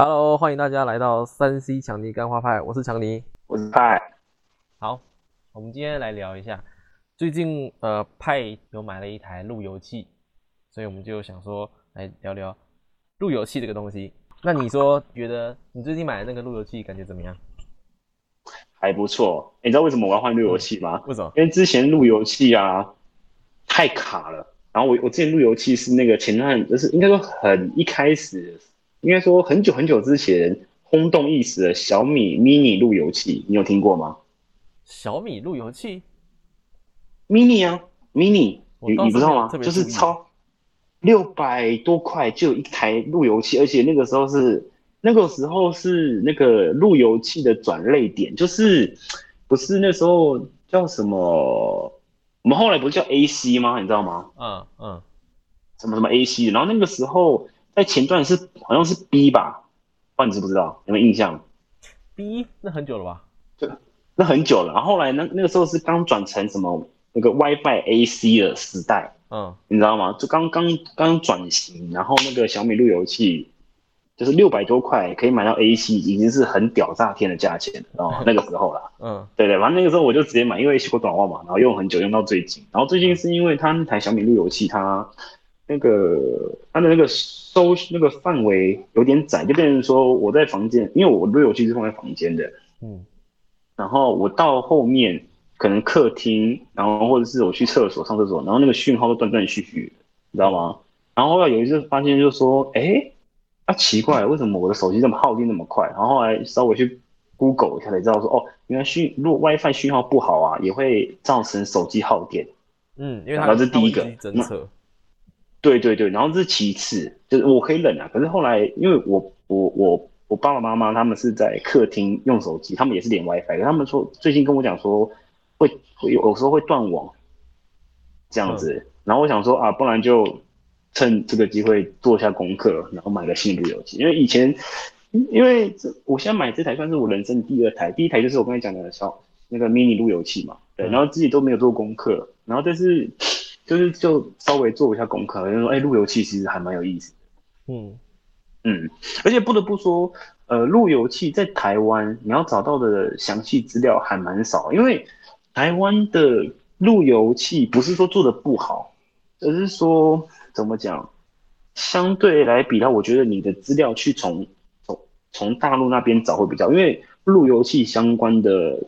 Hello，欢迎大家来到三 C 强尼干花派，我是强尼。我是派，好，我们今天来聊一下，最近呃派有买了一台路由器，所以我们就想说来聊聊路由器这个东西。那你说觉得你最近买的那个路由器感觉怎么样？还不错。你知道为什么我要换路由器吗？为什么？因为之前路由器啊太卡了。然后我我之前路由器是那个前段就是应该说很一开始，应该说很久很久之前轰动一时的小米 mini 路由器，你有听过吗小米路由器，？mini 啊，mini，你你不知道吗就是超六百多块就有一台路由器，而且那个时候是那个时候是那个路由器的转类点，就是不是那时候叫什么？我们后来不是叫 AC 吗？你知道吗？嗯嗯，什么什么 AC，然后那个时候在前段是好像是 B 吧，不知道你知不知道？有没有印象？B 那很久了吧？对那很久了，然后后来那那个时候是刚转成什么那个 WiFi AC 的时代，嗯，你知道吗？就刚刚刚转型，然后那个小米路由器就是六百多块可以买到 AC，已经是很屌炸天的价钱了，知道吗？那个时候啦，嗯对对，反正那个时候我就直接买，因为修短袜嘛，然后用很久，用到最近。然后最近是因为它那台小米路由器，它那个它的那个收那个范围有点窄，就变成说我在房间，因为我路由器是放在房间的，嗯然后我到后面可能客厅，然后或者是我去厕所上厕所，然后那个讯号都断断续续，你知道吗？然后后来有一次发现，就说，哎，啊奇怪，为什么我的手机这么耗电那么快？然后后来稍微去 Google 一下才知道说，哦，原来讯如果 WiFi 讯号不好啊，也会造成手机耗电。嗯，因为它然后这是第一个对对对，然后这是其次，就是我可以忍啊，可是后来因为我我我我爸爸妈妈他们是在客厅用手机，他们也是连 WiFi，他们说最近跟我讲说会会有有时候会断网这样子，然后我想说啊，不然就趁这个机会做一下功课，然后买个新路由器，因为以前因为这我现在买这台算是我人生第二台，第一台就是我刚才讲的小那个 mini 路由器嘛，对，嗯然后自己都没有做功课，然后但是就是就稍微做一下功课，就说哎，路由器其实还蛮有意思的。嗯嗯，而且不得不说，呃，路由器在台湾你要找到的详细资料还蛮少，因为台湾的路由器不是说做的不好，而是说怎么讲，相对来比较，我觉得你的资料去从从从大陆那边找会比较，因为路由器相关的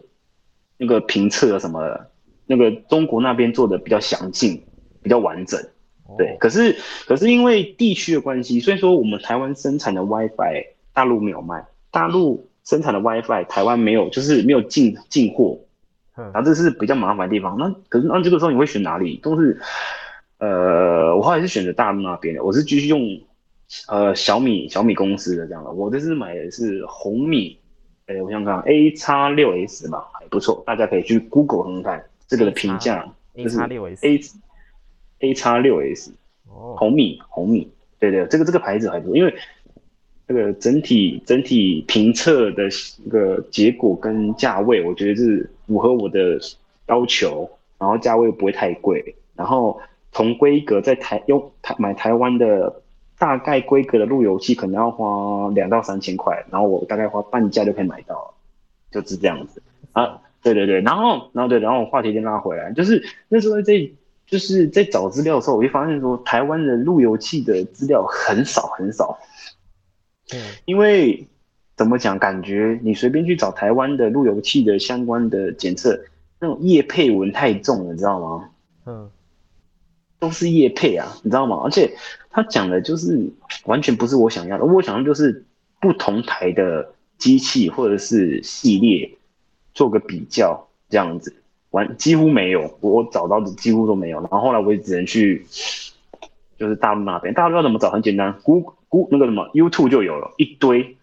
那个评测什么的，那个中国那边做的比较详尽，比较完整。哦对，可是可是因为地区的关系，所以说我们台湾生产的 WiFi 大陆没有卖，大陆生产的 WiFi 台湾没有，就是没有进进货，嗯然后这是比较麻烦的地方。那可是那这个时候你会选哪里？都是呃，我后来是选择大陆那边的，我是继续用呃小米小米公司的这样的。我这次买的是红米，哎，我想想看 A 叉六 S 吧，还不错，大家可以去 Google 看看这个的评价。，A 就是叉六 S，A A 叉六 S 哦，红米红米，对对，这个这个牌子还不错，因为这个整体整体评测的那个结果跟价位，我觉得是符合我的要求，然后价位又不会太贵，然后同规格在台用台买台湾的大概规格的路由器可能要花两到三千块，然后我大概花半价就可以买到了，就是这样子。啊。对对对，然后然后对，然后我话题先拉回来，就是那时候在就是在找资料的时候，我就发现说台湾的路由器的资料很少很少，嗯因为怎么讲，感觉你随便去找台湾的路由器的相关的检测，那种叶配文太重了，你知道吗？嗯都是叶配啊，你知道吗？而且他讲的就是完全不是我想要的，我想要就是不同台的机器或者是系列做个比较，这样子完几乎没有，我找到的几乎都没有。然后后来我也只能去就是大陆那边，大陆要怎么找？很简单，，Google Google 那个什么 YouTube 就有了一堆。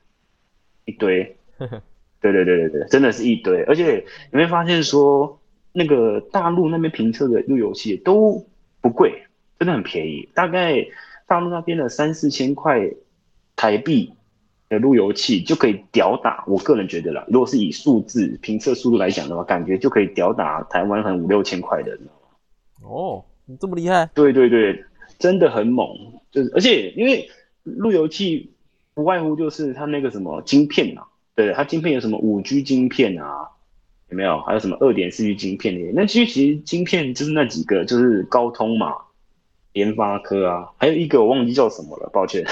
一堆，对对对对对，真的是一堆，而且你会发现说那个大陆那边评测的路由器都不贵，真的很便宜，大概大陆那边的三四千块台币的路由器就可以吊打。我个人觉得啦，如果是以数字评测速度来讲的话，感觉就可以吊打台湾很五六千块的？哦，你这么厉害，对对对，真的很猛，就是而且因为路由器不外乎就是它那个什么晶片啊，对，它晶片有什么五 G 晶片啊，有没有？还有什么二点四 G 晶片的？那其实其实晶片就是那几个，就是高通嘛，联发科啊，还有一个我忘记叫什么了，抱歉，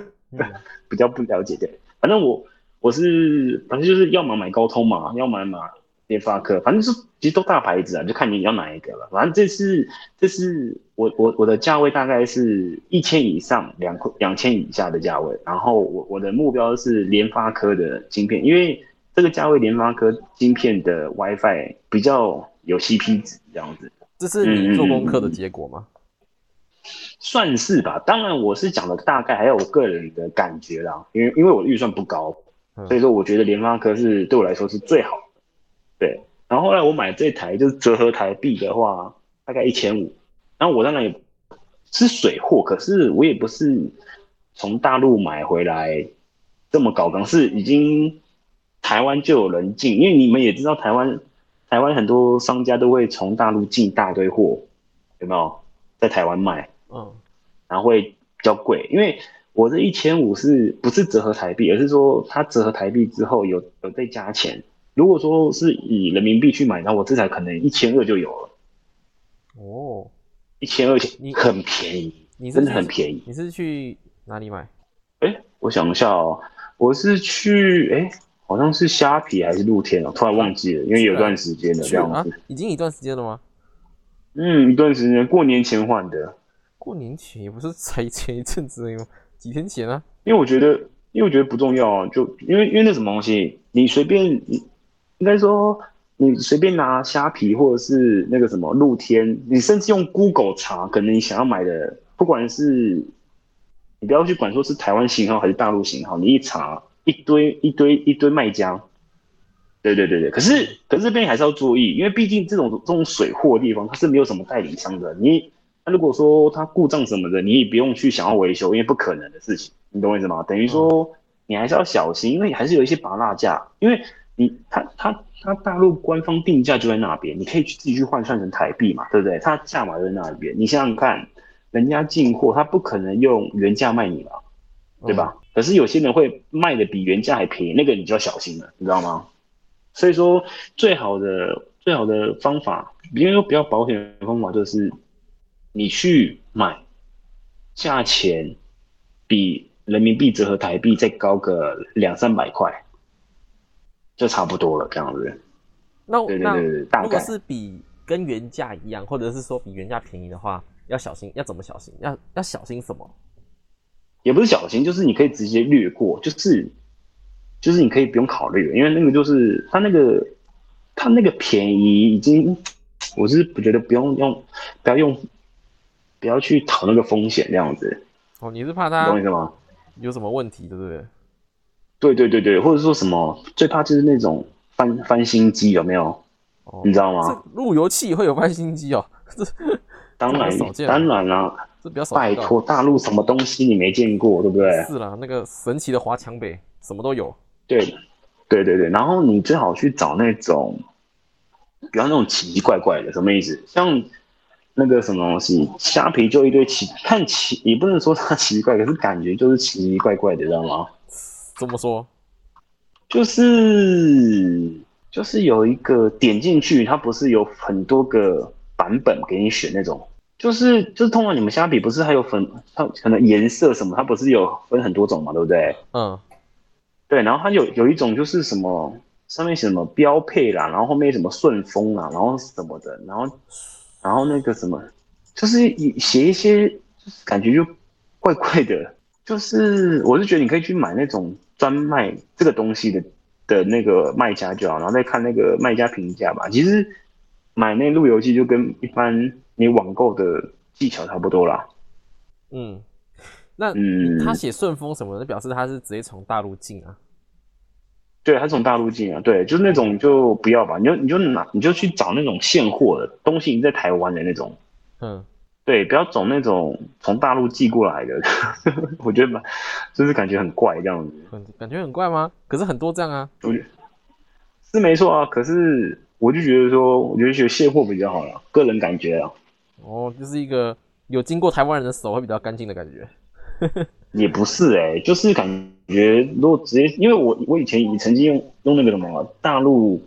比较不了解的。反正我我是反正就是要么买高通嘛，要么买联发科，反正是其实都大牌子啊，就看你要哪一个了。反正这是这是我我我的价位大概是一千以上，两两千以下的价位。然后我我的目标是联发科的晶片，因为这个价位联发科晶片的 WiFi 比较有 CP 值，这样子。这是你做功课的结果吗？算是吧，当然我是讲的大概，还有我个人的感觉啦。因为因为我的预算不高，所以说我觉得联发科是对我来说是最好的。对，然后后来我买这台就是折合台币的话，大概一千五。然后我当然也是水货，可是我也不是从大陆买回来这么高档，是已经台湾就有人进，因为你们也知道台湾台湾很多商家都会从大陆进一大堆货，有没有在台湾卖？嗯，然后会比较贵，因为我这一千五是不是折合台币，而是说它折合台币之后有有再加钱。如果说是以人民币去买，那我这台可能一千二就有了。哦，一千二你，很便宜，你真的很便宜。你是去哪里买？哎，我想一下哦，我是去哎，好像是虾皮还是露天哦，突然忘记了，因为有段时间了这样子。已经一段时间了吗？嗯，一段时间，过年前换的。过年前也不是才前一阵子吗？几天前啊？因为我觉得，因为我觉得不重要啊，就因为因为那什么东西，你随便应该说你随便拿虾皮或者是那个什么露天，你甚至用 Google 查，可能你想要买的，不管是你不要去管说是台湾型号还是大陆型号，你一查一堆一堆一堆卖家，对对对对，可是可是这边还是要注意，因为毕竟这种这种水货地方它是没有什么代理商的，你。如果说它故障什么的，你也不用去想要维修，因为不可能的事情，你懂我意思吗？等于说你还是要小心，因为还是有一些拔蜡价，因为你它它它大陆官方定价就在那边，你可以去自己去换算成台币嘛，对不对？它价码就在那边，你想想看，人家进货他不可能用原价卖你嘛，对吧？可是有些人会卖的比原价还便宜，那个你就要小心了，你知道吗？所以说最好的最好的方法，因为说比较保险的方法就是。你去买，价钱比人民币折合台币再高个两三百块，就差不多了，这样子。那那如果是比跟原价一样，或者是说比原价便宜的话，要小心，要怎么小心？要要小心什么？也不是小心，就是你可以直接略过，就是就是你可以不用考虑，因为那个就是它那个它那个便宜已经，我是不觉得不用用，不要用。不要去讨那个风险，这样子。哦，你是怕他？懂我意思吗？有什么问题，对不对？对对对对，或者说什么最怕就是那种翻翻新机，有没有？哦，你知道吗？路由器会有翻新机哦？这当然当然啦，这比较少。拜托，大陆什么东西你没见过，对不对？是啦，那个神奇的华强北什么都有。对，对对对，然后你最好去找那种，比方那种奇奇怪怪的，什么意思？像。那个什么东西，虾皮就一堆奇，看奇也不能说它奇怪，可是感觉就是奇奇怪怪的，知道吗？怎么说？就是就是有一个点进去，它不是有很多个版本给你选那种，就是就是通常你们虾皮不是还有分，它可能颜色什么，它不是有分很多种嘛，对不对？嗯，对，然后它有有一种就是什么上面写什么标配啦，然后后面什么顺丰啊，然后什么的，然后。然后那个什么，就是写一些，感觉就怪怪的。就是我是觉得你可以去买那种专卖这个东西的的那个卖家就好，然后再看那个卖家评价吧。其实买那路由器就跟一般你网购的技巧差不多啦。嗯，那他写顺丰什么的，表示他是直接从大陆进啊。对，他从大陆进啊，对，就是那种就不要吧，你就你就拿，你就去找那种现货的东西，在台湾的那种，嗯，对，不要走那种从大陆寄过来的，我觉得吧，就是感觉很怪这样子，感觉很怪吗？可是很多这样啊，我觉是没错啊，可是我就觉得说，我觉得学现货比较好了，个人感觉啊，哦，就是一个有经过台湾人的手会比较干净的感觉，也不是哎、就是感觉如果直接，因为我我以前也曾经用用那个什么大陆，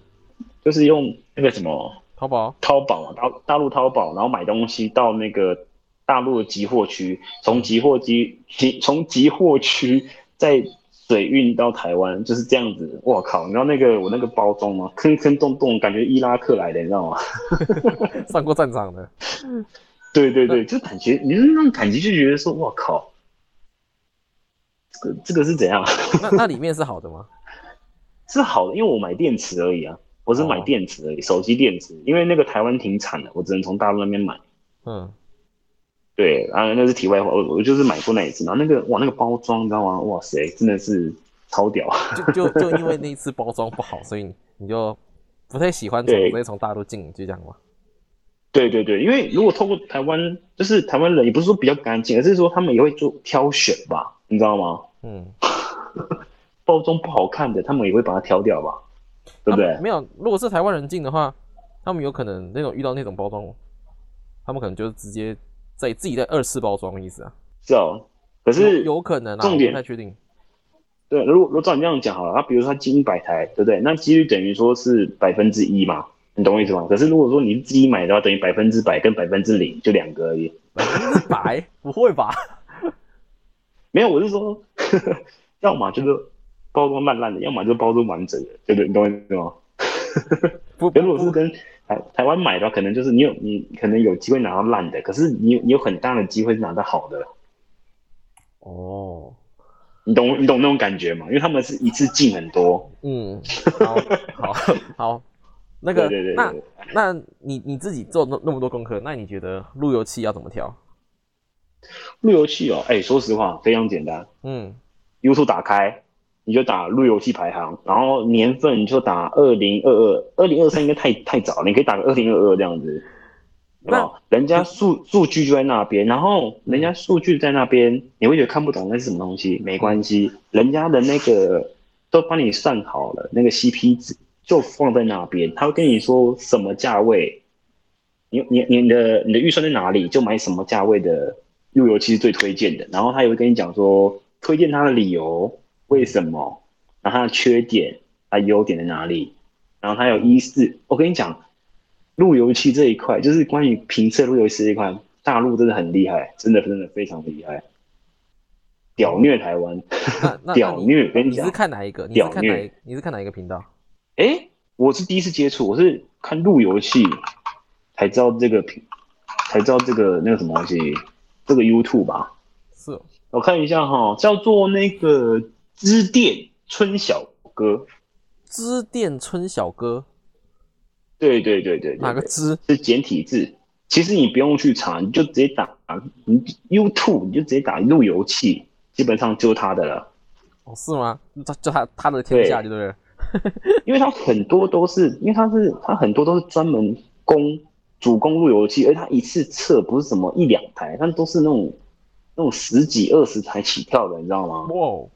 就是用那个什么淘宝淘宝嘛，大大陆淘宝，然后买东西到那个大陆的集货区，从集货机集 从集货区再水运到台湾，就是这样子。我靠，你知道那个我那个包装吗？坑坑洞洞，感觉伊拉克来的，你知道吗？上过战场的，对对对，就感觉你是那种感觉，就觉得说，我靠，这个这个是怎样？那那里面是好的吗？是好的，因为我买电池而已啊，我是买哦电池而已，手机电池，因为那个台湾停产了，我只能从大陆那边买。嗯，对，啊，那是题外话，我我就是买过那一次，然后那个哇，那个包装你知道吗？哇塞，真的是超屌。就就就因为那一次包装不好，所以你就不太喜欢从对直接从大陆进，就这样吗？对对对，因为如果透过台湾，就是台湾人也不是说比较干净，而是说他们也会做挑选吧，你知道吗？嗯，包装不好看的，他们也会把它挑掉吧，对不对？没有，如果是台湾人进的话，他们有可能那种遇到那种包装，他们可能就是直接在自己在二次包装的意思啊。是哦，可是有可能啊，重点不太确定。对，如果如果照你这样讲好了，他比如说他进一百台，对不对？那几率等于说是百分之一嘛，你懂我意思吗？可是如果说你自己买的话，等于百分之百跟百分之零就两个而已。百分之百 不会吧？没有，我是说，呵 呵要么就是包装烂烂的，要么就是包装完整的，对不对？你懂我意思吗？不如果是跟台台湾买的话，可能就是你有你可能有机会拿到烂的，可是你有你有很大的机会是拿到好的，哦，你懂你懂那种感觉吗？因为他们是一次进很多，嗯，好好好，那个对对对那对那你你自己做那那么多功课，那你觉得路由器要怎么调？路由器哦，哎，说实话非常简单嗯，，YouTube 打开你就打路由器排行，然后年份就打二零二二，二零二三应该太太早了，你可以打个二零二二这样子。那哦，人家数数据就在那边，然后人家数据在那边，你会觉得看不懂那是什么东西，没关系，人家的那个都帮你算好了，那个 CP 值就放在那边，他会跟你说什么价位，你你你的你的预算在哪里，就买什么价位的路由器是最推荐的，然后他也会跟你讲说推荐它的理由，为什么，然后它的缺点，它优点在哪里，然后它有一四，我跟你讲。路由器这一块，就是关于评测路由器这一块，大陆真的很厉害，真的真的非常厉害，屌虐台湾，那 那屌那你虐！跟你是，看哪一个？屌虐你是看哪一个频道？哎，我是第一次接触，我是看路由器才知道这个评，才知道这个那个什么东西，这个 YouTube 吧。是哦我看一下哈，叫做那个支电春小哥，织电春小哥，对对对对对，哪个支？是简体字。其实你不用去查，你就直接打你 YouTube，你就直接打路由器，基本上就是他的了。哦，是吗？就就他他的天下，对就对了。因为它很多都是，因为它是它很多都是专门供主攻路由器，而它一次测不是什么一两台，它都是那种那种十几二十台起跳的，你知道吗？哇哦，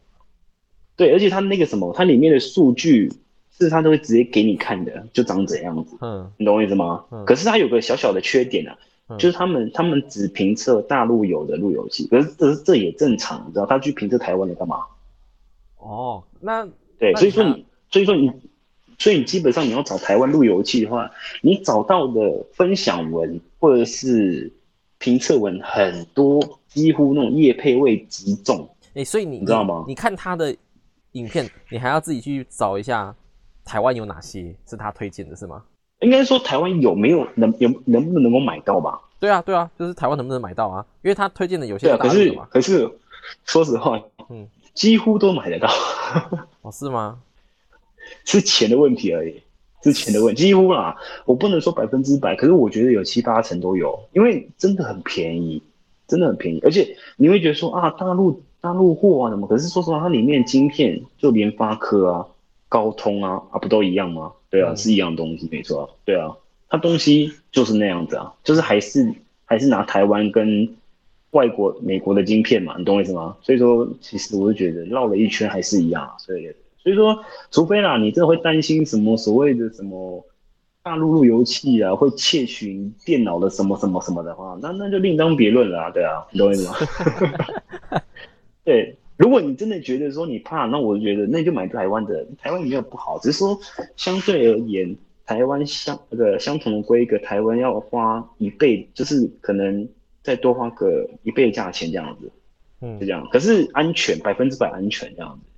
对，而且它那个什么，它里面的数据是它都会直接给你看的，就长怎样子，嗯你懂我意思吗？嗯可是它有个小小的缺点啊，嗯就是他们他们只评测大陆有的路由器，可是这这也正常，你知道他去评测台湾的干嘛？哦，那对，所以说你，所以说你，所以你基本上你要找台湾路由器的话，你找到的分享文或者是评测文很多，几乎那种业配位极重。哎、所以你你知道吗你看他的影片，你还要自己去找一下台湾有哪些是他推荐的，是吗？应该说台湾有没有能有能不能够买到吧？对啊，对啊，就是台湾能不能买到啊？因为他推荐的有些可是。可是说实话，嗯，几乎都买得到，哦，是吗？是钱的问题而已，是钱的问题，几乎啦，我不能说百分之百，可是我觉得有七八成都有，因为真的很便宜，真的很便宜，而且你会觉得说啊，大陆大陆货啊什么，可是说实话，它里面晶片就联发科啊、高通啊啊不都一样吗？对啊，嗯是一样东西，没错啊，对啊，它东西就是那样子啊，就是还是还是拿台湾跟外国美国的晶片嘛，你懂我意思吗？所以说，其实我就觉得绕了一圈还是一样啊，所以所以说，除非啦，你真的会担心什么所谓的什么大陆路由器啊，会窃取你电脑的什么什么什么的话，那那就另当别论了啊，对啊，你懂我意思吗？对，如果你真的觉得说你怕，那我觉得那就买台湾的，台湾也没有不好，只是说相对而言，台湾相那个相同的规格，台湾要花一倍，就是可能再多花个一倍的价钱这样子，嗯是这样。可是安全百分之百安全这样子，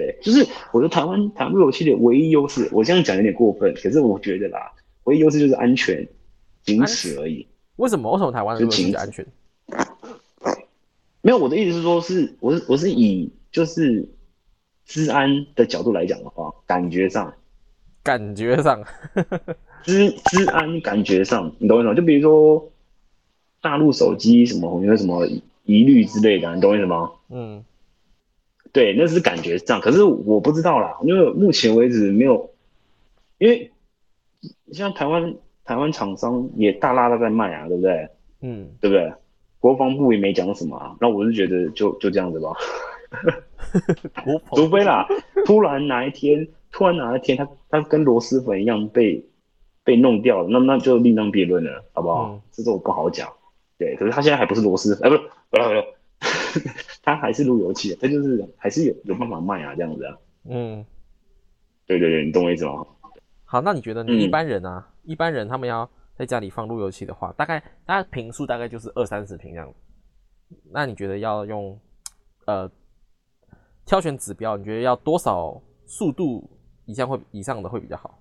对，就是我觉得台湾台湾路由器的唯一优势，我这样讲有点过分，可是我觉得啦，唯一优势就是安全，仅此而已。为什么为什么台湾的路由器安全？没有，我的意思是说是，我是我是以就是治安的角度来讲的话，感觉上感觉上，治治安感觉上，你懂我意思吗？就比如说大陆手机什么有什么疑虑之类的，你懂我意思吗？嗯对，那是感觉上，可是我不知道啦，因为目前为止没有，因为像台湾台湾厂商也大拉的在卖啊，对不对？嗯，对不对？国防部也没讲什么啊，那我是觉得就就这样子吧。除非啦，突然哪一天，突然哪一天他他跟螺蛳粉一样被被弄掉了，那那就另当别论了，好不好？嗯这是我不好讲。对，可是他现在还不是螺蛳粉，哎、不是，不是，不是，他还是路由器，它就是还是有有办法卖啊，这样子啊。嗯，对对对，你懂我意思吗？好，那你觉得一般人啊，一般人他们要在家里放路由器的话，大概大概平数大概就是二三十平这样子。那你觉得要用呃挑选指标，你觉得要多少速度以上会以上的会比较好？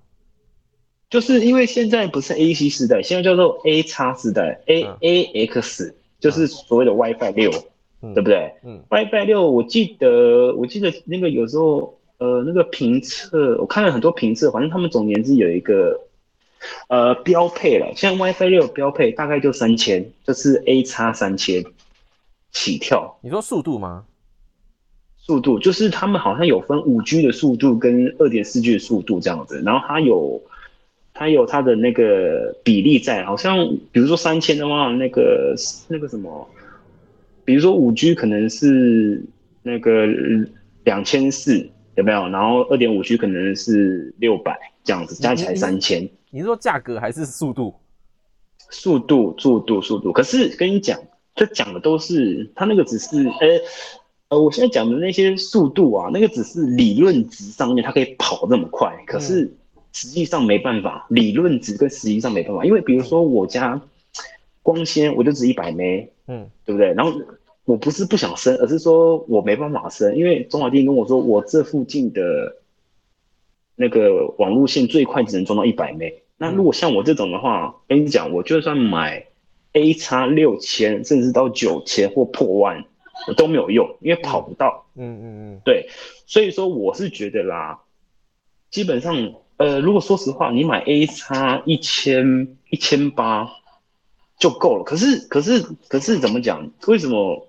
就是因为现在不是 A C 时代，现在叫做 A 叉时代，A 嗯 A X，就是所谓的 WiFi 六，嗯对不对？嗯 WiFi 六，我记得我记得那个有时候呃那个评测，我看了很多评测，反正他们总年之有一个呃标配了，像 WiFi 六标配大概就三千，就是 A 叉三千起跳你说速度吗？速度，就是他们好像有分五 G 的速度跟二点四 G 的速度这样子，然后它有它有它的那个比例在，好像比如说三千的话，那个那个什么，比如说五 G 可能是那个两千四，有没有？然后二点五 G 可能是六百这样子，加起来三千。你是说价格还是速度？速度，速度，速度。可是跟你讲，这讲的都是他那个只是，呃呃，我现在讲的那些速度啊，那个只是理论值上面它可以跑这么快，可是实际上没办法，理论值跟实际上没办法，因为比如说我家光纤我就只一百枚，嗯对不对？然后我不是不想升，而是说我没办法升，因为中华电信跟我说，我这附近的那个网路线最快只能装到一百 m 那如果像我这种的话，跟你讲，我就算买 A 叉六千，甚至到九千或破万，我都没有用，因为跑不到。嗯嗯嗯对，所以说我是觉得啦，基本上，呃，如果说实话，你买 A 叉一千一千八就够了。可是，可是，可是怎么讲？为什么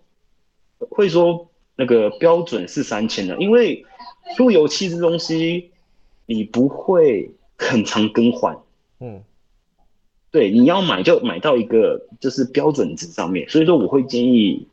会说那个标准是三千呢？因为路由器这东西，你不会很常更换。嗯对，你要买就买到一个就是标准值上面，所以说我会建议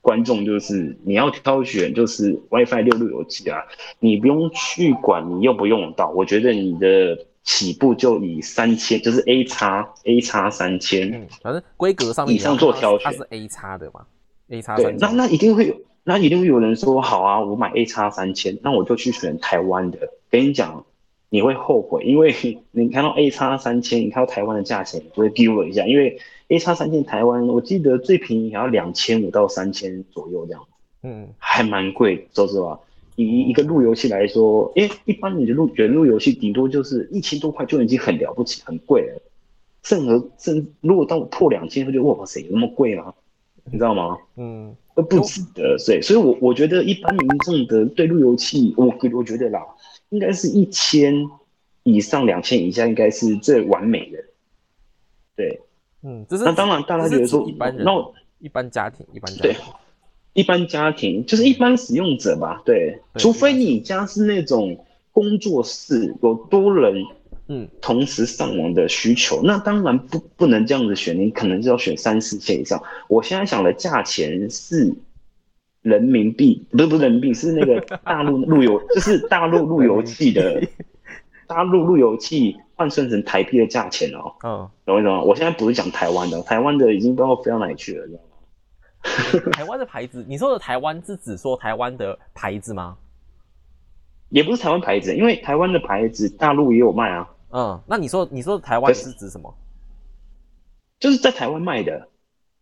观众就是你要挑选就是 WiFi 六路由器啊，你不用去管你用不用得到，我觉得你的起步就以三千，就是 A 叉 A 叉三千，嗯，反正规格上面以上做挑选它是 A 叉的嘛，A 叉对。那那一定会有，那一定会有人说好啊，我买 A 叉三千，那我就去选台湾的。跟你讲，你会后悔，因为 你看到 A 叉三千，你看到台湾的价钱，你就会丢了一下，因为 A 叉三千台湾，我记得最便宜也要两千五到三千左右这样，嗯还蛮贵。说实话，以一个路由器来说，因为一般你的路原路由器顶多就是一千多块就已经很了不起，很贵了。甚而甚如果到破两千，会觉得哇塞，有那么贵吗？你知道吗？嗯都不值得，所以所以我我觉得一般民众的对路由器，我我觉得啦，应该是一千以上、两千以下，应该是最完美的。对，嗯，这是那当然大家觉得说一般人那我一般家庭一般家对庭。一般家庭就是一般使用者吧，对，对除非你家是那种工作室有多人嗯同时上网的需求，那当然不不能这样子选，你可能就要选三四千以上。我现在想的价钱是人民币，不是不是人民币，是那个大陆路由，就是大陆路由器的大陆路由器换算成台币的价钱哦，嗯，懂我意思吗？我现在不是讲台湾的，台湾的已经不知道飞到哪里去了，知道吗？台湾的牌子，你说的台湾是指说台湾的牌子吗？也不是台湾牌子，因为台湾的牌子大陆也有卖啊，嗯，那你说你说的台湾是指什么？就是在台湾卖的，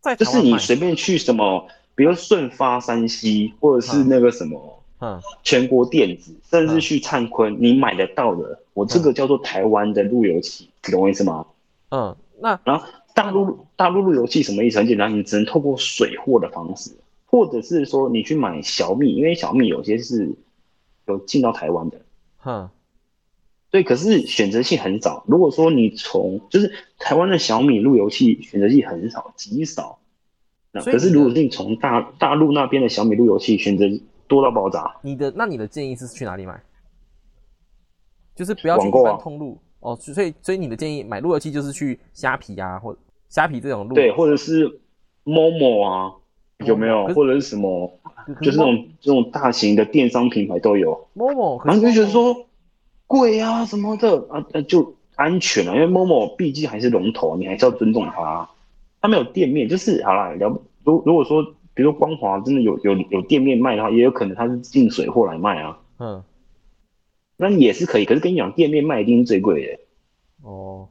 在就是你随便去什么，比如顺发山西，或者是那个什么嗯全国电子，甚至嗯去灿坤，你买得到的，我这个叫做台湾的路由器，你懂我意思吗？嗯，那然后大陆大陆路由器什么意思？很简单，你只能透过水货的方式，或者是说你去买小米，因为小米有些是有进到台湾的，哼对，可是选择性很少。如果说你从就是台湾的小米路由器选择性很少，极少。那可是如果是你从大大陆那边的小米路由器选择多到爆炸，你的那你的建议是去哪里买？就是不要去一网购啊般通路哦，所以所以你的建议买路由器就是去虾皮啊，或虾皮这种路对，或者是 Momo 啊，有没有？或者是什么，可就是那种这种大型的电商品牌都有。某某，可然后是就觉得说贵啊什么的啊，那就安全啊，因为 Momo 毕竟还是龙头，你还是要尊重它。它没有店面，就是好啦，了。如如果说，比如说光华真的有有有店面卖的话，也有可能它是进水货来卖啊，嗯那也是可以。可是跟你讲，店面卖一定是最贵的，哦，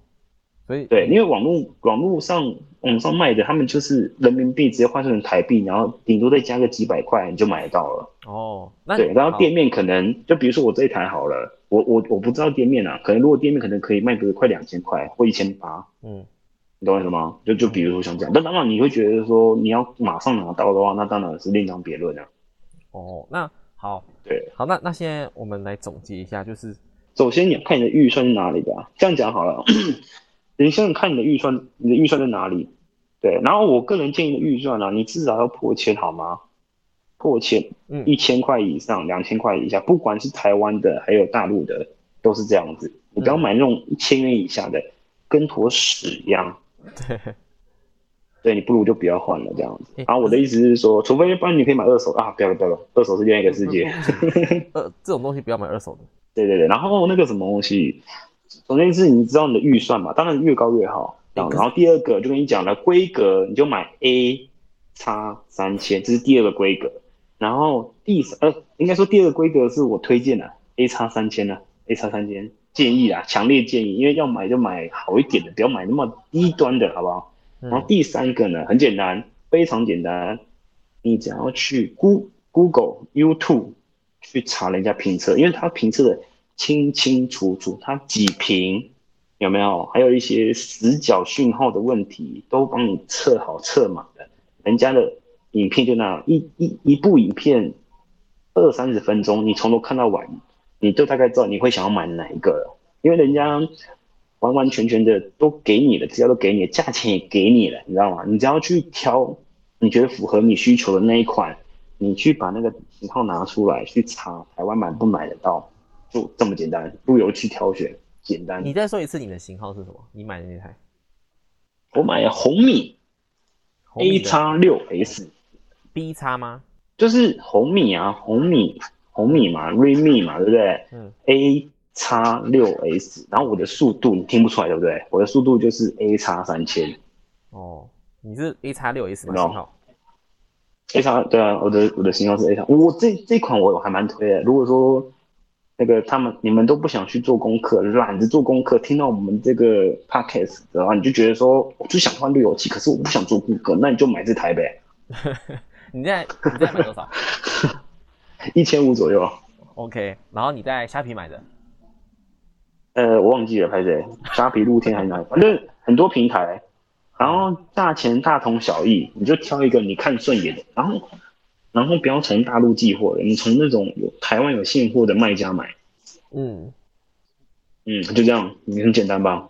所以对，因为网络网络上网上卖的，他们就是人民币直接换算成台币，然后顶多再加个几百块，你就买得到了。哦，那对，然后店面可能就比如说我这一台好了，我我我不知道店面啊，可能如果店面可能可以卖个快两千块或一千八，嗯你懂我意思吗？就就比如说像这样，但当然你会觉得说你要马上拿到的话，那当然是另当别论啊。哦，那好对，好，那那现在我们来总结一下，就是首先你要看你的预算是哪里吧，这样讲好了，你先看你的预算，你的预算在哪里？对，然后我个人建议的预算呢、你至少要破千好吗？破千，嗯一千块以上，两千块以下，不管是台湾的还有大陆的，都是这样子。你不要买那种一千元以下的，跟坨屎一样。对，对你不如就不要换了这样子。诶然后我的意思是说，除非不然你可以买二手啊，不要了不要了，二手是另外一个世界。呃，这种东西不要买二手的。对对对，然后那个什么东西，首先是你知道你的预算嘛，当然越高越好。然后第二个就跟你讲了，规格你就买 A 叉三千，这是第二个规格。然后第三呃，应该说第二个规格是我推荐的 A 叉三千呢，A 叉三千建议啊，强烈建议，因为要买就买好一点的，不要买那么低端的，好不好？然后嗯。第三个呢，很简单，非常简单，你只要去 Goo- Google、YouTube 去查人家评测，因为他评测的清清楚楚，他几评有没有，还有一些死角讯号的问题都帮你测好测满了。人家的影片就那样，一一一部影片二三十分钟，你从头看到晚，你就大概知道你会想要买哪一个了，因为人家完完全全的都给你了，资料都给你了，价钱也给你了，你知道吗？你只要去挑你觉得符合你需求的那一款，你去把那个型号拿出来去查，台湾买不买得到，就这么简单，路由去挑选，简单你。再说一次你的型号是什么？你买的那台我买了红米 A 的叉六 S，B 叉吗？就是红米啊，红米红米嘛，Redmi 嘛，对不对？嗯，A 叉六 S，然后我的速度你听不出来对不对？我的速度就是 A 叉三千哦，你是 A 叉六 S 吗型号？，A 叉对啊，我的我的型号是 A 叉，我这这款我还蛮推的。如果说那个他们你们都不想去做功课，懒得做功课，听到我们这个 podcast 的话，你就觉得说我就想换路由器，可是我不想做功课，那你就买这台呗，你在你在买多少 一千五左右。？OK，然后你在虾皮买的，呃，我忘记了拍谁，沙皮、露天还是哪里，反正很多平台，然后价钱大同小异，你就挑一个你看顺眼的，然后然后不要从大陆寄货的，你从那种有台湾有现货的卖家买，嗯嗯，就这样，你很简单吧？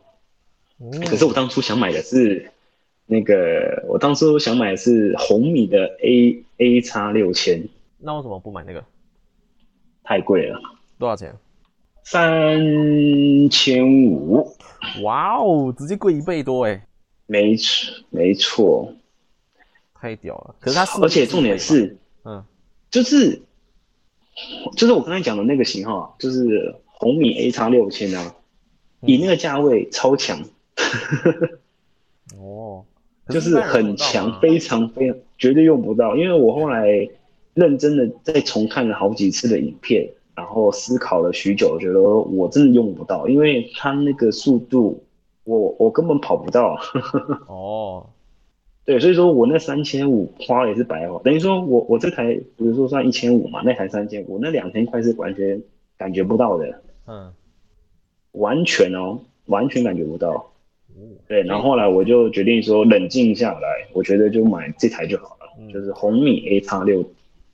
嗯，可是我当初想买的是那个，我当初想买的是红米的 A A 叉六千，那为什么不买那个？太贵了，多少钱？三千五，哇哦，直接贵一倍多哎，没错没错，太屌了！可是它而且重点是嗯。就是就是我刚才讲的那个型号啊，就是红米 A 叉六千啊，嗯。以那个价位超强，哦，可就是很强，非常非常，绝对用不到，因为我后来认真的再重看了好几次的影片，然后思考了许久，觉得我真的用不到，因为它那个速度，我我根本跑不到。哦，对，所以说我那三千五花了也是白花，等于说我我这台比如说算一千五嘛，那台三千五，那两千块是完全感觉不到的，嗯，完全哦，完全感觉不到。哦，对，然后后来我就决定说冷静下来，我觉得就买这台就好了，嗯就是红米 A 叉六六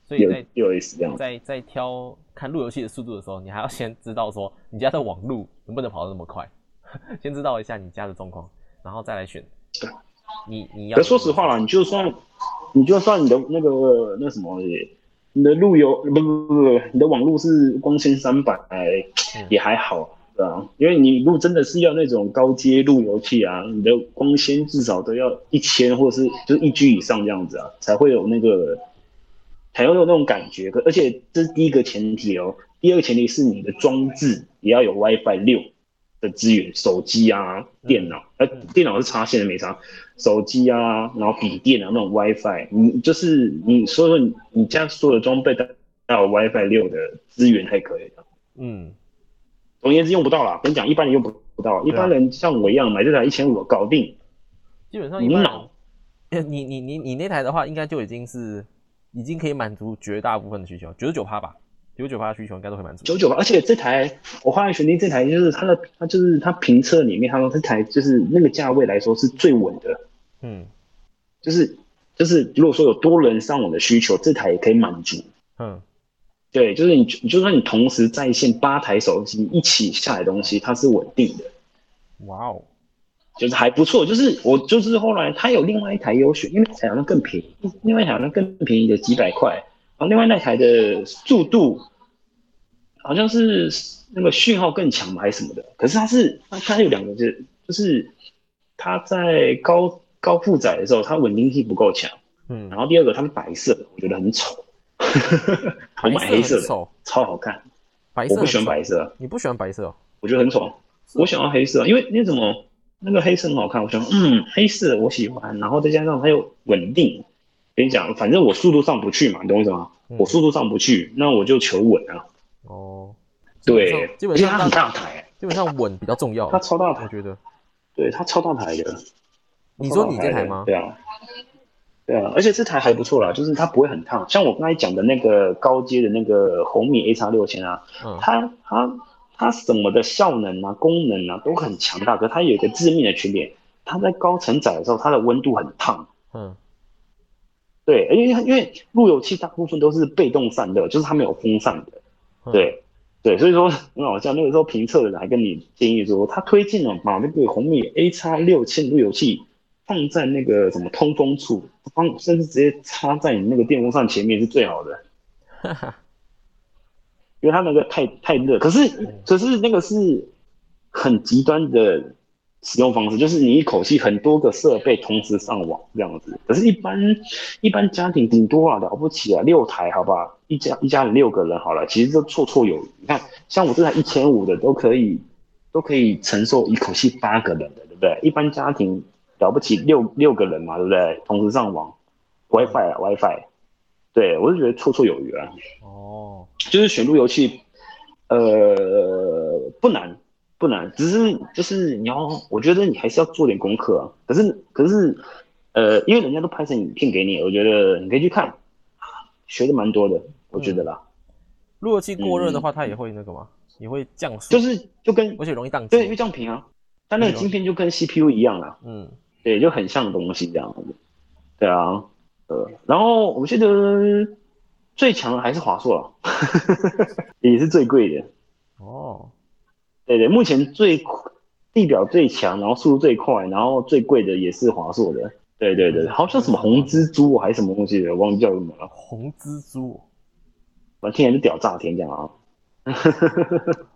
所以在六 S 这样子。在在挑看路由器的速度的时候，你还要先知道说你家的网路能不能跑得那么快，先知道一下你家的状况，然后再来选。你你要可说实话啦，你就算你就算你的那个那什么，你的路由不不不不，你的网路是光纤三百嗯也还好，对啊，因为你如果真的是要那种高阶路由器啊，你的光纤至少都要一千或者是就是一 G 以上这样子啊，才会有那个才会有那种感觉。可而且这是第一个前提哦，第二个前提是你的装置也要有 WiFi 六的资源，手机啊、电脑，呃，电脑是插线的没插，手机啊，然后笔电啊那种 WiFi，你就是你所有你你家所有的装备都要有 WiFi 六的资源才可以的。嗯，总而言之用不到啦，跟你讲，一般人用不到，一般人像我一样买这台一千五搞定，基本上一般无脑人，你你你你那台的话，应该就已经是已经可以满足绝大部分的需求，九十九趴吧，九十九趴的需求应该都会满足。九九吧。而且这台我后来选定这台，就是它的它就是它评测里面，他说这台就是那个价位来说是最稳的，嗯就是就是如果说有多人上网的需求，这台也可以满足。嗯对，就是你就算你同时在线八台手机一起下载东西，它是稳定的。哇哦，就是还不错，就是我就是后来他有另外一台优选，因为那台好像更便宜，另外一台好像更便宜的几百块，然后另外那台的速度好像是那个讯号更强吧，还是什么的。可是它是它它有两个就是就是它在高高负载的时候，它稳定性不够强，嗯然，后第二个它是白色的，我觉得很丑。我买黑色的，超好看，白色我不喜欢白色。你不喜欢白色哦？我觉得很丑。我想要黑色，因为那什么那个黑色很好看，我想嗯黑色我喜欢，然后再加上它又稳定。跟你讲，反正我速度上不去嘛，你懂我意思吗？嗯我速度上不去，那我就求稳啊。哦，对，基本上而且它很大台，基本上稳比较重要，它超大台，我觉得。对，它超大台的。你说你这台吗？对啊，对啊，而且这台还不错啦，就是它不会很烫。像我刚才讲的那个高阶的那个红米 A 叉六千啊，嗯它它它什么的效能啊、功能啊都很强大，可它有一个致命的缺点，它在高承载的时候，它的温度很烫。嗯对，因为因为路由器大部分都是被动散热，就是它没有风扇的。嗯对对，所以说很好笑。那个时候评测的人还跟你建议说，他推荐了把那个红米 A 叉六千路由器放在那个什么通风处，放甚至直接插在你那个电风扇前面是最好的。哈哈，因为它那个太太热，可是可是那个是很极端的使用方式，就是你一口气很多个设备同时上网这样子。可是，一般一般家庭顶多啊了不起啊六台，好不好？一家一家人六个人好了，其实都绰绰有余。你看，像我这台一千五的都可以都可以承受一口气八个人的，对不对？一般家庭了不起六六个人嘛，对不对？同时上网，WiFi 啊 WiFi，对我就觉得绰绰有余啊。哦，就是选路由器，呃，不难不难，只是就是你要，我觉得你还是要做点功课啊。可是可是，呃，因为人家都拍成影片给你，我觉得你可以去看，学的蛮多的，我觉得啦。路由器过热的话，它也会那个吗？也会降速，就是就跟而且容易宕对，因为。降频啊，它那个晶片就跟 CPU 一样啊，嗯，对，就很像的东西这样子。对啊，呃，然后我记得最强的还是华硕了，也是最贵的。哦，对对，目前最地表最强，然后速度最快，然后最贵的也是华硕的。对对对，好像什么红蜘蛛还是什么东西的，忘记叫什么了。红蜘蛛反正听起来是屌炸天这样啊。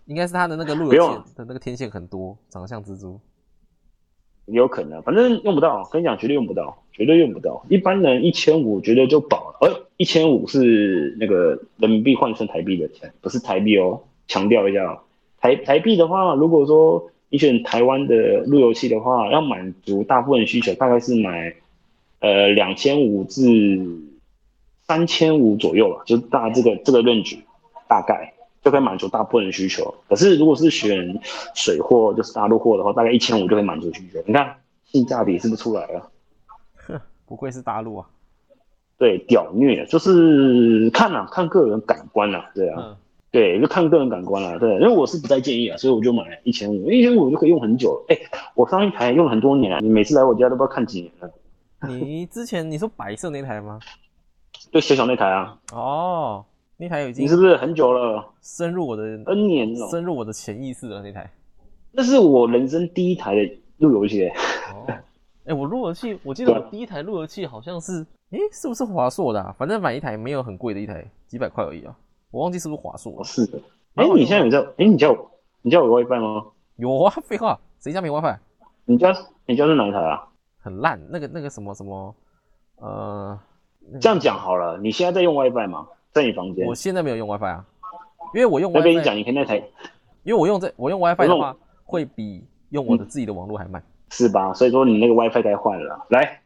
应该是它的那个路由器的那个天线很多，长得像蜘蛛。也有可能，反正用不到，跟你讲，绝对用不到，绝对用不到。一般人一千五绝对就饱了，呃，一千五是那个人民币换成台币的钱，不是台币哦，强调一下哦。台台币的话，如果说你选台湾的路由器的话，要满足大部分需求，大概是买呃两千五至三千五左右吧，就大这个这个论据大概就可以满足大部分的需求。可是如果是选水货，就是大陆货的话，大概一千五就可以满足需求。你看性价比是不是出来了？哼，不愧是大陆啊。对，屌虐就是看啊，看个人感官啊，对啊，嗯，对，就看个人感官啦、对，因为我是不太建议啊，所以我就买一千五，一千五就可以用很久了。哎、我上一台用了很多年了，你每次来我家都不知道看几年了。你之前你说白色那台吗？就小小那台啊，哦，那台已你经是不是很久了深入我的？N 年了，深入我的潜意识了那台。那是我人生第一台的路由器。哦，哎、我路由器，我记得我第一台路由器好像是，哎、是不是华硕的、啊？反正买一台没有很贵的一台，几百块而已啊。我忘记是不是华硕了。哦是的。哎、你现在有在？哎、你家有你家有 WiFi 吗？有啊，废话，谁家没 WiFi？你家你家是哪一台啊？很烂，那个那个什么什么，呃，那个这样讲好了，你现在在用 WiFi 吗？在你房间我？现在没有用 WiFi 啊，因为我用我跟你 WiFi，讲，你可以那台因为我用这我用 WiFi 的用话，会比用我的自己的网络还慢。是吧？所以说你那个 WiFi 该换了啦。来，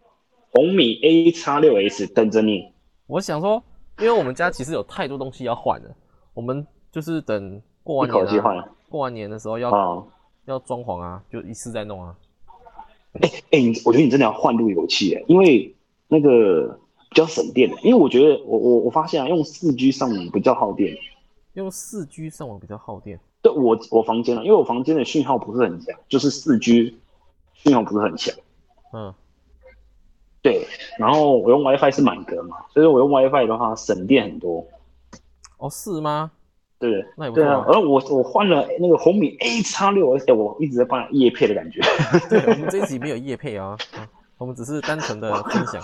红米 A 叉六 S 等着你。我想说，因为我们家其实有太多东西要换了，我们就是等过完年、啊，换过完年的时候要、啊！要装潢啊，就一次再弄啊。哎、哎、你我觉得你真的要换路由器耶，因为那个比较省电的。因为我觉得我我我发现啊，用四 G 上网比较耗电。用四 G 上网比较耗电。对我我房间啊，因为我房间的讯号不是很强，就是四 G 讯号不是很强。嗯，对，然后我用 WiFi 是满格嘛，所以我用 WiFi 的话省电很多。哦，是吗？对？那也不。对啊而我我换了那个红米 A 叉六而且，我一直在帮叶配的感觉。对，我们这一集没有叶配啊，啊我们只是单纯的分享。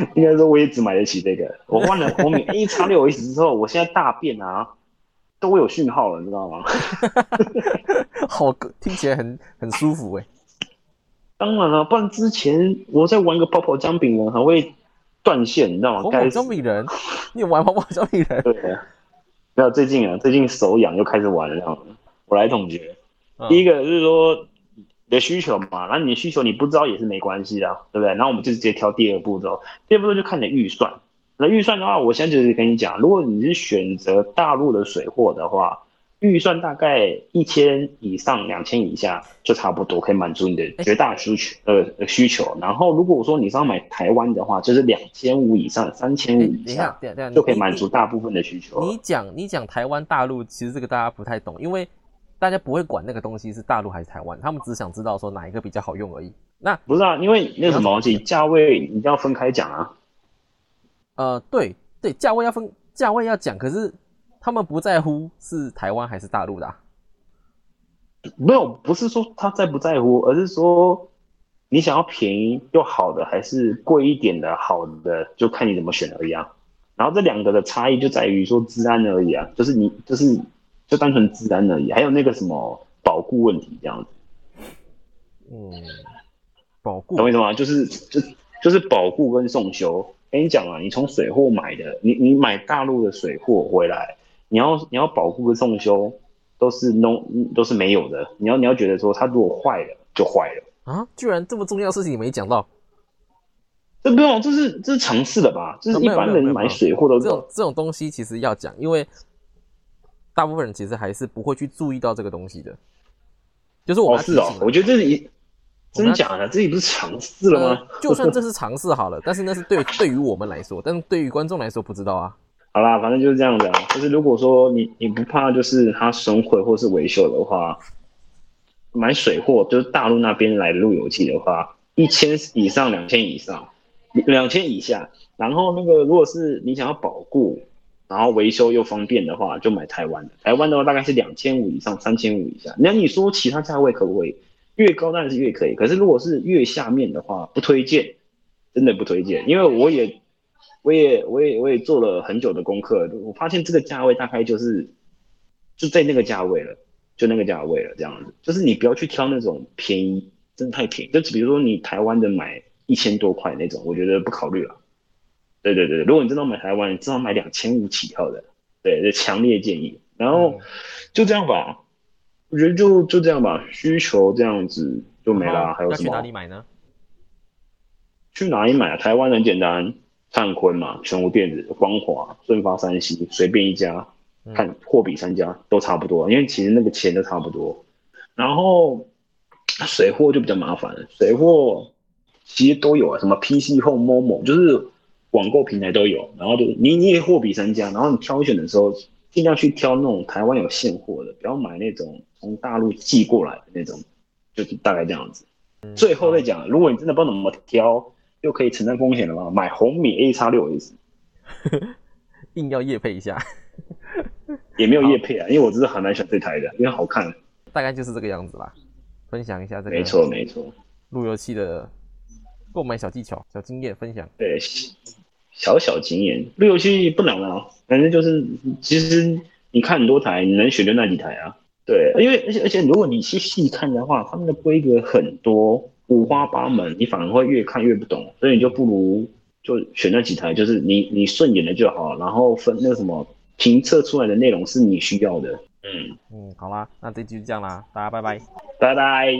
应该说我也只买得起这个。我换了红米 A 叉六 S 之后，我现在大便啊都有讯号了，你知道吗？好，听起来很很舒服哎。当然了，不然之前我在玩个泡泡姜饼人还会断线，你知道吗？泡泡姜饼人，你有玩泡泡姜饼人？对，没有最近啊，最近手痒又开始玩了，我来总结。嗯第一个就是说你的需求嘛，然后你的需求你不知道也是没关系的，对不对？然后我们就直接挑第二步骤，第二步骤就看你的预算。那预算的话，我现在就是跟你讲，如果你是选择大陆的水货的话，预算大概一千以上、两千以下就差不多可以满足你的绝大需求呃需求。然后如果说你是要买台湾的话，就是两千五以上、三千五哎，以下就可以满足大部分的需求。你讲你讲台湾、大陆，其实这个大家不太懂，因为大家不会管那个东西是大陆还是台湾，他们只想知道说哪一个比较好用而已。那不是啊，因为那什么东西价位你一定要分开讲啊。呃，对对，价位要分，价位要讲，可是他们不在乎是台湾还是大陆的、啊。没有，不是说他在不在乎，而是说你想要便宜又好的，还是贵一点的好的，就看你怎么选而已啊。然后这两个的差异就在于说治安而已啊，就是你就是就单纯治安而已，还有那个什么保护问题这样子，嗯，保护懂我意思吗？就是就就是保护跟送修。跟你讲啊，你从水货买的，你你买大陆的水货回来，你要你要保护跟送修都是 no 都是没有的。你要你要觉得说它如果坏了就坏了。啊，居然这么重要的事情你没讲到，这不用，这是这是常识的吧？这是一般人买水货都这种这种东西其实要讲，因为大部分人其实还是不会去注意到这个东西的。就是我们哦是哦要提醒，我觉得这是一真假的，这里不是尝试了吗？呃，就算这是尝试好了，但是那是对 对于我们来说，但是对于观众来说不知道啊。好啦，反正就是这样子啊。就是如果说你你不怕就是它损毁或是维修的话，买水货就是大陆那边来的路由器的话，一千以上、两千以上、两千以下。然后那个如果是你想要保固，然后维修又方便的话，就买台湾的。台湾的话大概是两千五以上、三千五以下。那你说其他价位可不可以？越高当然是越可以，可是如果是越下面的话，不推荐，真的不推荐，因为我也。我也我也我也做了很久的功课，我发现这个价位大概就是就在那个价位了，就那个价位了，这样子。就是你不要去挑那种便宜，真的太便宜。就比如说你台湾的买一千多块那种，我觉得不考虑了。对对对，如果你真的要买台湾，你至少买两千五起跳的，对，这强烈建议。然后就这样吧，我觉得就就这样吧，需求这样子就没了啊。还有什么去哪里？买呢？去哪里买啊？台湾很简单，灿坤嘛，全无电子、光华、顺发、山西，随便一家，看货比三家都差不多，因为其实那个钱都差不多。然后水货就比较麻烦了，水货其实都有啊，什么 PC 或某某，就是网购平台都有。然后就你你也货比三家，然后你挑选的时候尽量去挑那种台湾有现货的，不要买那种从大陆寄过来的那种，就是大概这样子。最后再讲，如果你真的不知道怎么挑，又可以承担风险的话，买红米 A 叉六 S，硬要夜配一下，也没有夜配啊，因为我只是很蛮喜欢这台的，因为好看。大概就是这个样子吧，分享一下这个。没错没错，路由器的购买小技巧、小经验分享。对，小小经验，路由器不难啊，反正就是，其实你看很多台，你能选就那几台啊。对，因为而且而且，如果你去细看的话，他们的规格很多，五花八门，你反而会越看越不懂，所以你就不如就选那几台，就是你你顺眼的就好，然后分那个什么评测出来的内容是你需要的。嗯嗯，好啦，那这期就这样啦，大家拜拜，拜拜。